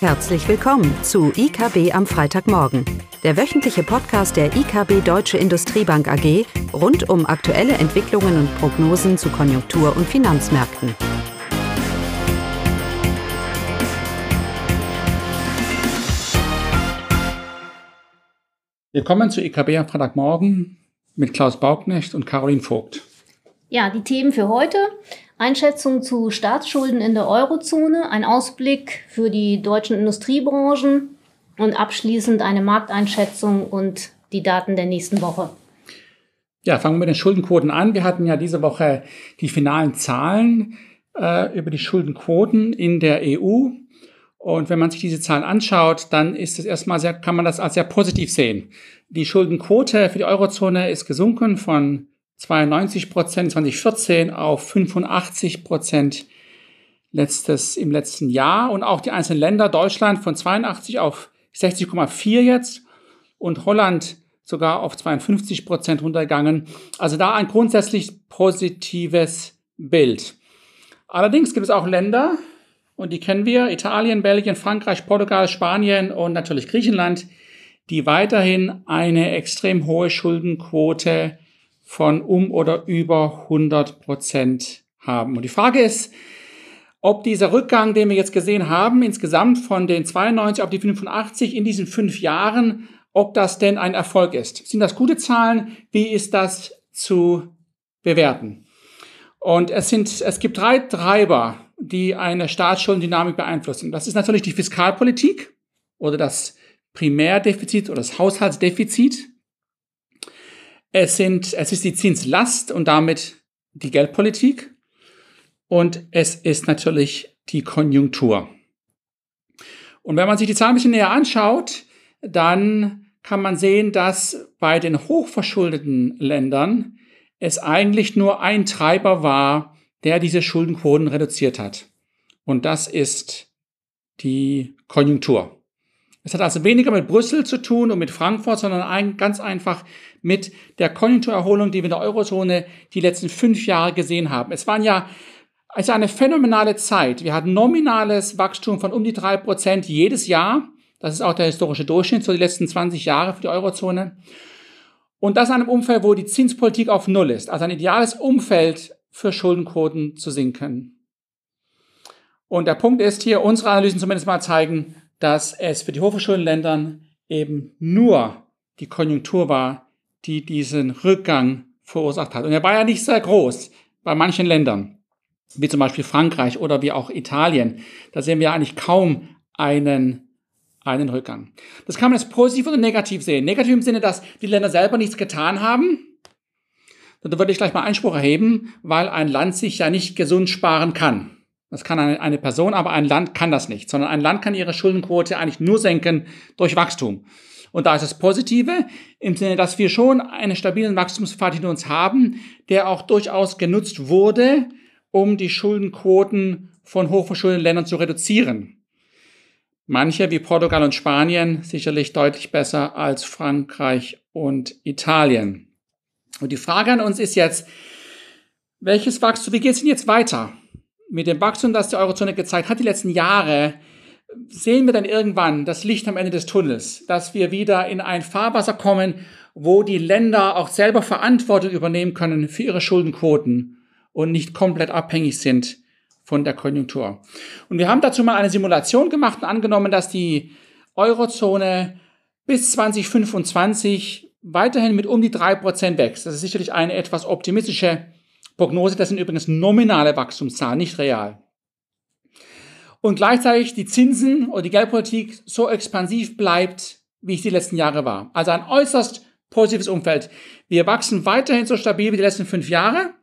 Herzlich willkommen zu IKB am Freitagmorgen, der wöchentliche Podcast der IKB Deutsche Industriebank AG rund um aktuelle Entwicklungen und Prognosen zu Konjunktur- und Finanzmärkten. Willkommen zu IKB am Freitagmorgen mit Klaus Bauknecht und Caroline Vogt. Ja, die Themen für heute. Einschätzung zu Staatsschulden in der Eurozone, ein Ausblick für die deutschen Industriebranchen und abschließend eine Markteinschätzung und die Daten der nächsten Woche. Ja, fangen wir mit den Schuldenquoten an. Wir hatten ja diese Woche die finalen Zahlen äh, über die Schuldenquoten in der EU. Und wenn man sich diese Zahlen anschaut, dann ist es erstmal sehr, kann man das als sehr positiv sehen. Die Schuldenquote für die Eurozone ist gesunken von 92 Prozent 2014 auf 85 Prozent letztes, im letzten Jahr und auch die einzelnen Länder, Deutschland von 82 auf 60,4 jetzt und Holland sogar auf 52 Prozent runtergegangen. Also da ein grundsätzlich positives Bild. Allerdings gibt es auch Länder, und die kennen wir, Italien, Belgien, Frankreich, Portugal, Spanien und natürlich Griechenland, die weiterhin eine extrem hohe Schuldenquote von um oder über 100 Prozent haben. Und die Frage ist, ob dieser Rückgang, den wir jetzt gesehen haben, insgesamt von den 92 auf die 85 in diesen fünf Jahren, ob das denn ein Erfolg ist. Sind das gute Zahlen? Wie ist das zu bewerten? Und es sind, es gibt drei Treiber, die eine Staatsscheldendynamik beeinflussen. Das ist natürlich die Fiskalpolitik oder das Primärdefizit oder das Haushaltsdefizit. Es, sind, es ist die Zinslast und damit die Geldpolitik. Und es ist natürlich die Konjunktur. Und wenn man sich die Zahlen ein bisschen näher anschaut, dann kann man sehen, dass bei den hochverschuldeten Ländern es eigentlich nur ein Treiber war, der diese Schuldenquoten reduziert hat. Und das ist die Konjunktur. Es hat also weniger mit Brüssel zu tun und mit Frankfurt, sondern ein, ganz einfach mit der Konjunkturerholung, die wir in der Eurozone die letzten fünf Jahre gesehen haben. Es waren ja also eine phänomenale Zeit. Wir hatten nominales Wachstum von um die drei Prozent jedes Jahr. Das ist auch der historische Durchschnitt für die letzten 20 Jahre für die Eurozone. Und das in einem Umfeld, wo die Zinspolitik auf Null ist. Also ein ideales Umfeld für Schuldenquoten zu sinken. Und der Punkt ist hier, unsere Analysen zumindest mal zeigen, dass es für die hochverschuldeten Ländern eben nur die Konjunktur war, die diesen Rückgang verursacht hat. Und er war ja nicht sehr groß bei manchen Ländern, wie zum Beispiel Frankreich oder wie auch Italien. Da sehen wir eigentlich kaum einen, einen Rückgang. Das kann man jetzt positiv oder negativ sehen. Negativ im Sinne, dass die Länder selber nichts getan haben. Da würde ich gleich mal Einspruch erheben, weil ein Land sich ja nicht gesund sparen kann. Das kann eine, eine Person, aber ein Land kann das nicht, sondern ein Land kann ihre Schuldenquote eigentlich nur senken durch Wachstum. Und da ist das Positive im Sinne, dass wir schon einen stabilen Wachstumspfad hinter uns haben, der auch durchaus genutzt wurde, um die Schuldenquoten von hochverschuldeten Ländern zu reduzieren. Manche wie Portugal und Spanien sicherlich deutlich besser als Frankreich und Italien. Und die Frage an uns ist jetzt, welches Wachstum, wie geht es denn jetzt weiter? mit dem Wachstum, das die Eurozone gezeigt hat, die letzten Jahre, sehen wir dann irgendwann das Licht am Ende des Tunnels, dass wir wieder in ein Fahrwasser kommen, wo die Länder auch selber Verantwortung übernehmen können für ihre Schuldenquoten und nicht komplett abhängig sind von der Konjunktur. Und wir haben dazu mal eine Simulation gemacht und angenommen, dass die Eurozone bis 2025 weiterhin mit um die drei Prozent wächst. Das ist sicherlich eine etwas optimistische Prognose, das sind übrigens nominale Wachstumszahlen, nicht real. Und gleichzeitig die Zinsen oder die Geldpolitik so expansiv bleibt, wie es die letzten Jahre war. Also ein äußerst positives Umfeld. Wir wachsen weiterhin so stabil wie die letzten fünf Jahre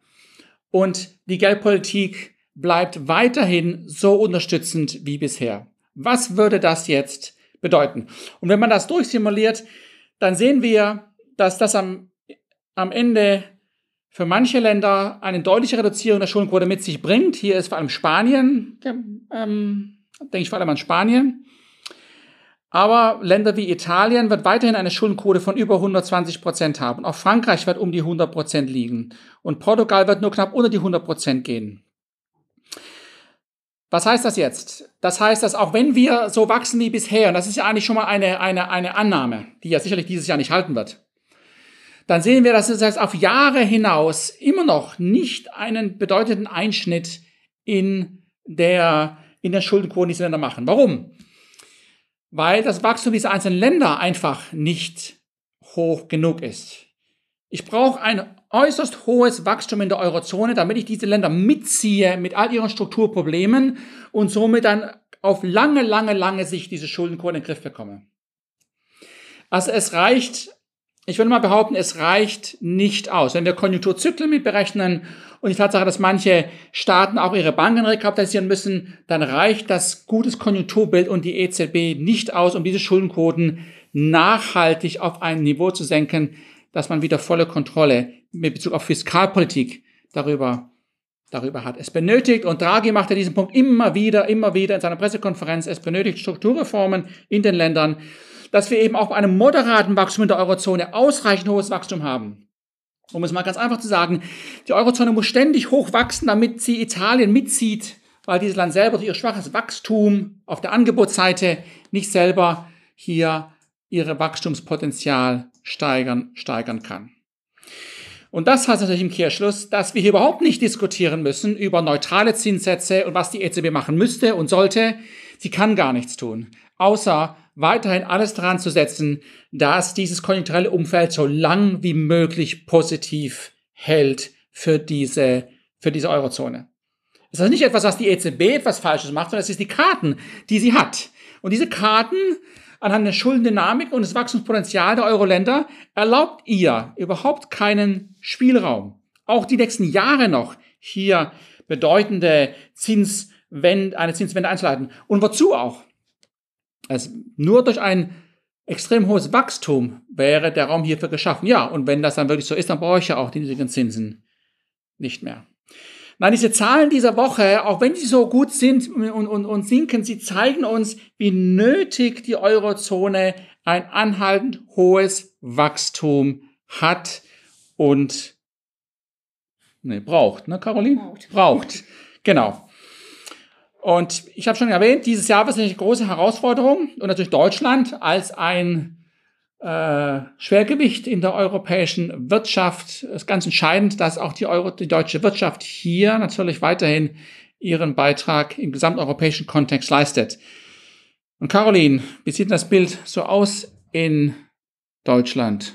und die Geldpolitik bleibt weiterhin so unterstützend wie bisher. Was würde das jetzt bedeuten? Und wenn man das durchsimuliert, dann sehen wir, dass das am, am Ende für manche Länder eine deutliche Reduzierung der Schuldenquote mit sich bringt. Hier ist vor allem Spanien, ähm, denke ich vor allem an Spanien. Aber Länder wie Italien wird weiterhin eine Schuldenquote von über 120 Prozent haben. Auch Frankreich wird um die 100 Prozent liegen. Und Portugal wird nur knapp unter die 100 Prozent gehen. Was heißt das jetzt? Das heißt, dass auch wenn wir so wachsen wie bisher, und das ist ja eigentlich schon mal eine, eine, eine Annahme, die ja sicherlich dieses Jahr nicht halten wird, dann sehen wir, dass es auf Jahre hinaus immer noch nicht einen bedeutenden Einschnitt in der, in der Schuldenquote dieser Länder machen. Warum? Weil das Wachstum dieser einzelnen Länder einfach nicht hoch genug ist. Ich brauche ein äußerst hohes Wachstum in der Eurozone, damit ich diese Länder mitziehe mit all ihren Strukturproblemen und somit dann auf lange, lange, lange Sicht diese Schuldenquote in den Griff bekomme. Also es reicht ich würde mal behaupten, es reicht nicht aus. Wenn wir Konjunkturzyklen mit berechnen und die Tatsache, dass manche Staaten auch ihre Banken rekapitalisieren müssen, dann reicht das gutes Konjunkturbild und die EZB nicht aus, um diese Schuldenquoten nachhaltig auf ein Niveau zu senken, dass man wieder volle Kontrolle mit Bezug auf Fiskalpolitik darüber, darüber hat. Es benötigt, und Draghi macht ja diesen Punkt immer wieder, immer wieder in seiner Pressekonferenz, es benötigt Strukturreformen in den Ländern dass wir eben auch bei einem moderaten Wachstum in der Eurozone ausreichend hohes Wachstum haben. Um es mal ganz einfach zu sagen, die Eurozone muss ständig hoch wachsen, damit sie Italien mitzieht, weil dieses Land selber durch ihr schwaches Wachstum auf der Angebotsseite nicht selber hier ihre Wachstumspotenzial steigern, steigern kann. Und das heißt natürlich im Kehrschluss, dass wir hier überhaupt nicht diskutieren müssen über neutrale Zinssätze und was die EZB machen müsste und sollte. Sie kann gar nichts tun, außer weiterhin alles daran zu setzen, dass dieses konjunkturelle Umfeld so lang wie möglich positiv hält für diese, für diese Eurozone. Es ist nicht etwas, was die EZB etwas Falsches macht, sondern es ist die Karten, die sie hat. Und diese Karten anhand der Schuldendynamik und des Wachstumspotenzials der Euro-Länder erlaubt ihr überhaupt keinen Spielraum. Auch die nächsten Jahre noch hier bedeutende Zinswende, eine Zinswende einzuleiten. Und wozu auch? Also nur durch ein extrem hohes Wachstum wäre der Raum hierfür geschaffen. Ja, und wenn das dann wirklich so ist, dann brauche ich ja auch die niedrigen Zinsen nicht mehr. Nein, diese Zahlen dieser Woche, auch wenn sie so gut sind und, und, und sinken, sie zeigen uns, wie nötig die Eurozone ein anhaltend hohes Wachstum hat und ne, braucht, ne, Caroline? Braucht. Braucht. Genau. Und ich habe schon erwähnt, dieses Jahr wird es eine große Herausforderung und natürlich Deutschland als ein äh, Schwergewicht in der europäischen Wirtschaft ist ganz entscheidend, dass auch die, Euro, die deutsche Wirtschaft hier natürlich weiterhin ihren Beitrag im gesamteuropäischen Kontext leistet. Und Caroline, wie sieht das Bild so aus in Deutschland?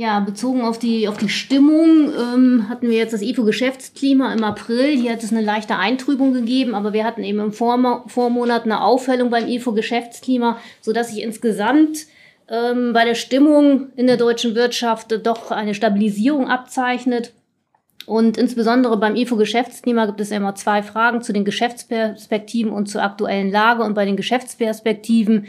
Ja, bezogen auf die, auf die Stimmung ähm, hatten wir jetzt das IFO-Geschäftsklima im April. Hier hat es eine leichte Eintrübung gegeben, aber wir hatten eben im Vormo Vormonat eine Aufhellung beim IFO-Geschäftsklima, sodass sich insgesamt ähm, bei der Stimmung in der deutschen Wirtschaft doch eine Stabilisierung abzeichnet. Und insbesondere beim IFO-Geschäftsklima gibt es immer zwei Fragen zu den Geschäftsperspektiven und zur aktuellen Lage. Und bei den Geschäftsperspektiven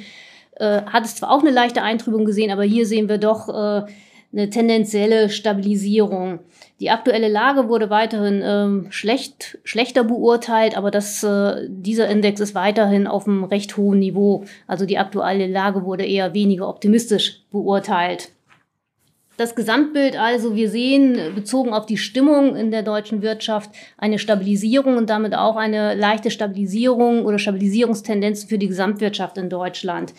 äh, hat es zwar auch eine leichte Eintrübung gesehen, aber hier sehen wir doch, äh, eine tendenzielle Stabilisierung. Die aktuelle Lage wurde weiterhin ähm, schlecht, schlechter beurteilt, aber das, äh, dieser Index ist weiterhin auf einem recht hohen Niveau. Also die aktuelle Lage wurde eher weniger optimistisch beurteilt. Das Gesamtbild also, wir sehen bezogen auf die Stimmung in der deutschen Wirtschaft eine Stabilisierung und damit auch eine leichte Stabilisierung oder Stabilisierungstendenz für die Gesamtwirtschaft in Deutschland.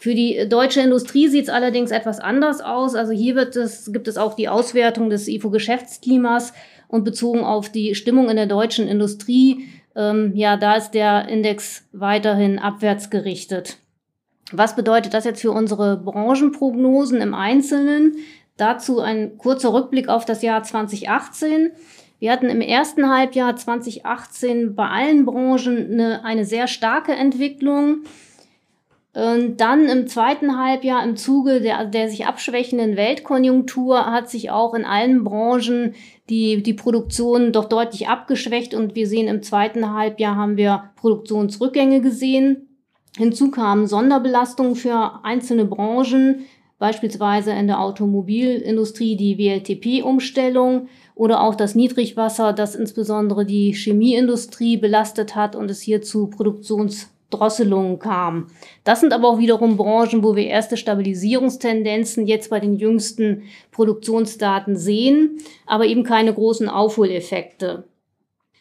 Für die deutsche Industrie sieht es allerdings etwas anders aus. Also hier wird es, gibt es auch die Auswertung des IFO-Geschäftsklimas und bezogen auf die Stimmung in der deutschen Industrie, ähm, ja, da ist der Index weiterhin abwärts gerichtet. Was bedeutet das jetzt für unsere Branchenprognosen im Einzelnen? Dazu ein kurzer Rückblick auf das Jahr 2018. Wir hatten im ersten Halbjahr 2018 bei allen Branchen eine, eine sehr starke Entwicklung. Und dann im zweiten Halbjahr im Zuge der, der sich abschwächenden Weltkonjunktur hat sich auch in allen Branchen die, die Produktion doch deutlich abgeschwächt und wir sehen im zweiten Halbjahr haben wir Produktionsrückgänge gesehen. Hinzu kamen Sonderbelastungen für einzelne Branchen, beispielsweise in der Automobilindustrie die WLTP-Umstellung oder auch das Niedrigwasser, das insbesondere die Chemieindustrie belastet hat und es hier zu Produktions Drosselungen kam. Das sind aber auch wiederum Branchen, wo wir erste Stabilisierungstendenzen jetzt bei den jüngsten Produktionsdaten sehen, aber eben keine großen Aufholeffekte.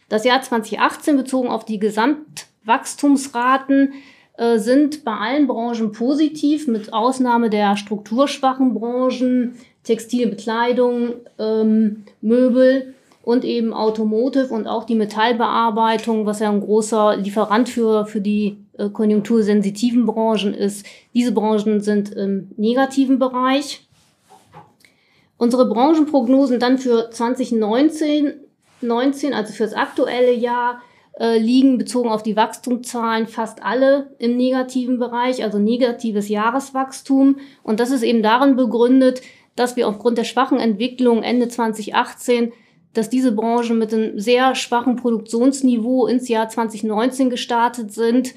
Das Jahr 2018 bezogen auf die Gesamtwachstumsraten äh, sind bei allen Branchen positiv, mit Ausnahme der strukturschwachen Branchen, Textilbekleidung, ähm, Möbel und eben Automotive und auch die Metallbearbeitung, was ja ein großer Lieferant für, für die äh, konjunktursensitiven Branchen ist. Diese Branchen sind im negativen Bereich. Unsere Branchenprognosen dann für 2019, 19, also für das aktuelle Jahr, äh, liegen bezogen auf die Wachstumszahlen fast alle im negativen Bereich, also negatives Jahreswachstum. Und das ist eben darin begründet, dass wir aufgrund der schwachen Entwicklung Ende 2018 dass diese Branchen mit einem sehr schwachen Produktionsniveau ins Jahr 2019 gestartet sind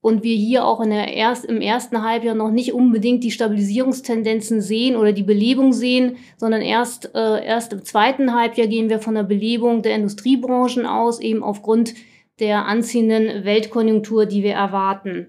und wir hier auch in der erst, im ersten Halbjahr noch nicht unbedingt die Stabilisierungstendenzen sehen oder die Belebung sehen, sondern erst, äh, erst im zweiten Halbjahr gehen wir von der Belebung der Industriebranchen aus, eben aufgrund der anziehenden Weltkonjunktur, die wir erwarten.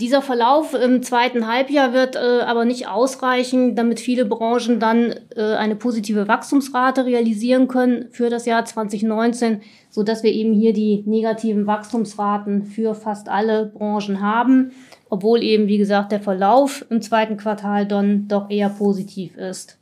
Dieser Verlauf im zweiten Halbjahr wird äh, aber nicht ausreichen, damit viele Branchen dann äh, eine positive Wachstumsrate realisieren können für das Jahr 2019, so dass wir eben hier die negativen Wachstumsraten für fast alle Branchen haben, obwohl eben, wie gesagt, der Verlauf im zweiten Quartal dann doch eher positiv ist.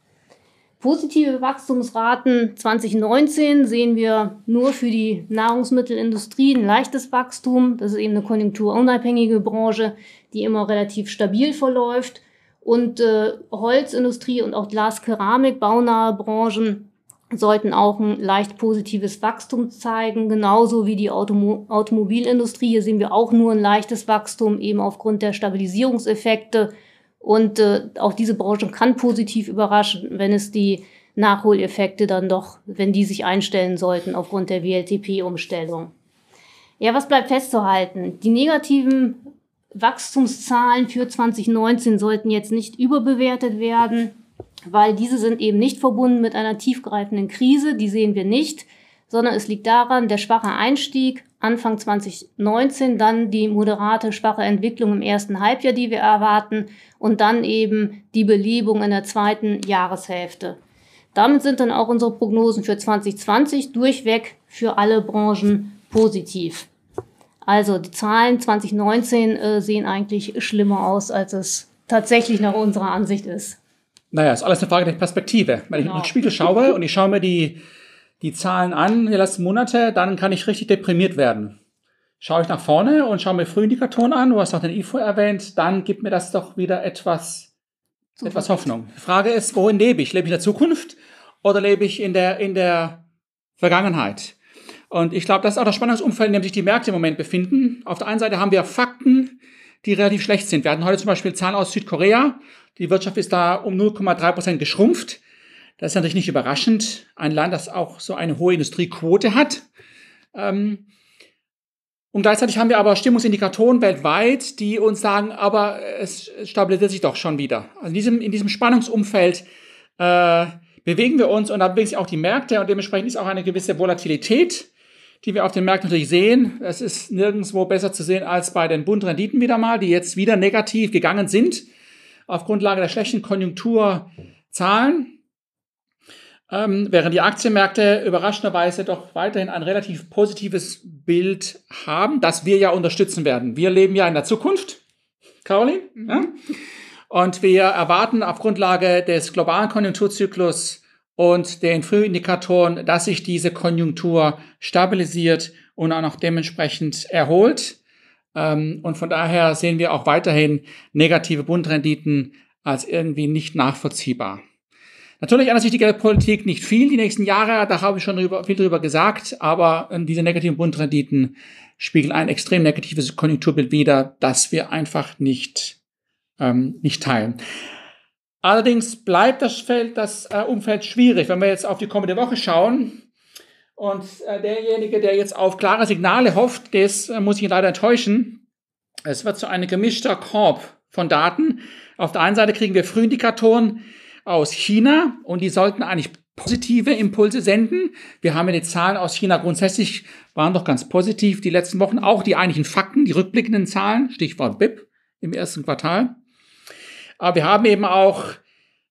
Positive Wachstumsraten 2019 sehen wir nur für die Nahrungsmittelindustrie ein leichtes Wachstum. Das ist eben eine konjunkturunabhängige Branche, die immer relativ stabil verläuft. Und äh, Holzindustrie und auch Glas-Keramik, baunahe Branchen sollten auch ein leicht positives Wachstum zeigen, genauso wie die Automo Automobilindustrie. Hier sehen wir auch nur ein leichtes Wachstum, eben aufgrund der Stabilisierungseffekte und äh, auch diese Branche kann positiv überraschen, wenn es die Nachholeffekte dann doch, wenn die sich einstellen sollten aufgrund der WLTP-Umstellung. Ja, was bleibt festzuhalten? Die negativen Wachstumszahlen für 2019 sollten jetzt nicht überbewertet werden, weil diese sind eben nicht verbunden mit einer tiefgreifenden Krise, die sehen wir nicht, sondern es liegt daran, der schwache Einstieg Anfang 2019, dann die moderate schwache Entwicklung im ersten Halbjahr, die wir erwarten, und dann eben die Belebung in der zweiten Jahreshälfte. Damit sind dann auch unsere Prognosen für 2020 durchweg für alle Branchen positiv. Also die Zahlen 2019 äh, sehen eigentlich schlimmer aus, als es tatsächlich nach unserer Ansicht ist. Naja, ist alles eine Frage der Perspektive. Wenn genau. ich in den Spiegel schaue und ich schaue mir die die Zahlen an, die letzten Monate, dann kann ich richtig deprimiert werden. Schaue ich nach vorne und schaue mir Frühindikatoren an, du hast auch den IFO erwähnt, dann gibt mir das doch wieder etwas, etwas Hoffnung. Die Frage ist, wohin lebe ich? Lebe ich in der Zukunft oder lebe ich in der, in der Vergangenheit? Und ich glaube, das ist auch das Spannungsumfeld, in dem sich die Märkte im Moment befinden. Auf der einen Seite haben wir Fakten, die relativ schlecht sind. Wir hatten heute zum Beispiel Zahlen aus Südkorea. Die Wirtschaft ist da um 0,3 Prozent geschrumpft. Das ist natürlich nicht überraschend. Ein Land, das auch so eine hohe Industriequote hat. Ähm, und gleichzeitig haben wir aber Stimmungsindikatoren weltweit, die uns sagen, aber es stabilisiert sich doch schon wieder. Also in diesem, in diesem Spannungsumfeld äh, bewegen wir uns und da bewegen sich auch die Märkte und dementsprechend ist auch eine gewisse Volatilität, die wir auf den Märkten natürlich sehen. Es ist nirgendwo besser zu sehen als bei den Bundrenditen wieder mal, die jetzt wieder negativ gegangen sind auf Grundlage der schlechten Konjunkturzahlen. Ähm, während die Aktienmärkte überraschenderweise doch weiterhin ein relativ positives Bild haben, das wir ja unterstützen werden. Wir leben ja in der Zukunft, Caroline. Mhm. Ja? Und wir erwarten auf Grundlage des globalen Konjunkturzyklus und den Frühindikatoren, dass sich diese Konjunktur stabilisiert und auch noch dementsprechend erholt. Ähm, und von daher sehen wir auch weiterhin negative Bundrenditen als irgendwie nicht nachvollziehbar. Natürlich ändert sich die Geldpolitik nicht viel die nächsten Jahre, da habe ich schon drüber, viel drüber gesagt, aber ähm, diese negativen Bundrenditen spiegeln ein extrem negatives Konjunkturbild wider, das wir einfach nicht, ähm, nicht teilen. Allerdings bleibt das, Feld, das äh, Umfeld schwierig, wenn wir jetzt auf die kommende Woche schauen. Und äh, derjenige, der jetzt auf klare Signale hofft, das äh, muss ich leider enttäuschen. Es wird so ein gemischter Korb von Daten. Auf der einen Seite kriegen wir Frühindikatoren, aus China und die sollten eigentlich positive Impulse senden. Wir haben ja die Zahlen aus China grundsätzlich waren doch ganz positiv die letzten Wochen, auch die eigentlichen Fakten, die rückblickenden Zahlen, Stichwort BIP im ersten Quartal. Aber wir haben eben auch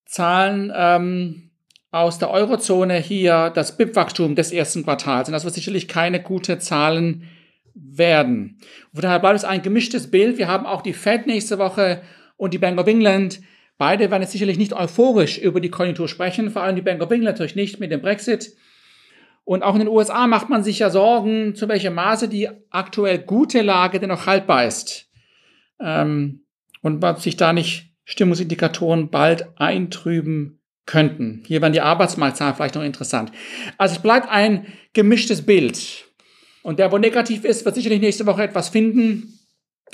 Zahlen ähm, aus der Eurozone hier das BIP-Wachstum des ersten Quartals. Und das wird sicherlich keine gute Zahlen werden. Von daher bleibt es ein gemischtes Bild. Wir haben auch die Fed nächste Woche und die Bank of England. Beide werden jetzt sicherlich nicht euphorisch über die Konjunktur sprechen, vor allem die Bank of England natürlich nicht mit dem Brexit. Und auch in den USA macht man sich ja Sorgen, zu welchem Maße die aktuell gute Lage denn noch haltbar ist. Ähm, und ob sich da nicht Stimmungsindikatoren bald eintrüben könnten. Hier wären die Arbeitsmarktzahlen vielleicht noch interessant. Also es bleibt ein gemischtes Bild. Und der, wo negativ ist, wird sicherlich nächste Woche etwas finden.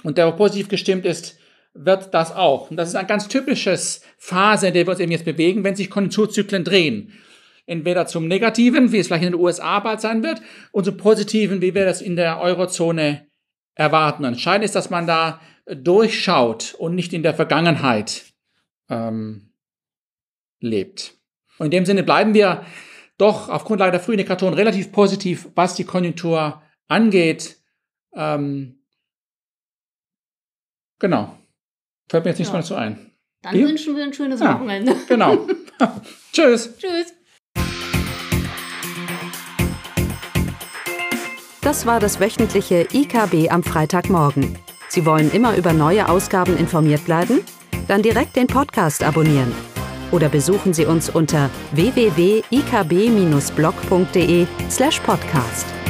Und der, wo positiv gestimmt ist, wird das auch. Und das ist ein ganz typisches Phase, in der wir uns eben jetzt bewegen, wenn sich Konjunkturzyklen drehen. Entweder zum Negativen, wie es vielleicht in den USA bald sein wird, und zum Positiven, wie wir das in der Eurozone erwarten. Entscheidend ist, dass man da durchschaut und nicht in der Vergangenheit ähm, lebt. Und in dem Sinne bleiben wir doch auf Grundlage der Frühindikatoren relativ positiv, was die Konjunktur angeht. Ähm, genau. Fällt mir jetzt nichts ja. mehr dazu ein. Dann Wie? wünschen wir ein schönes ja, Wochenende. Genau. Tschüss. Tschüss. Das war das wöchentliche IKB am Freitagmorgen. Sie wollen immer über neue Ausgaben informiert bleiben? Dann direkt den Podcast abonnieren oder besuchen Sie uns unter www.ikb-blog.de/podcast.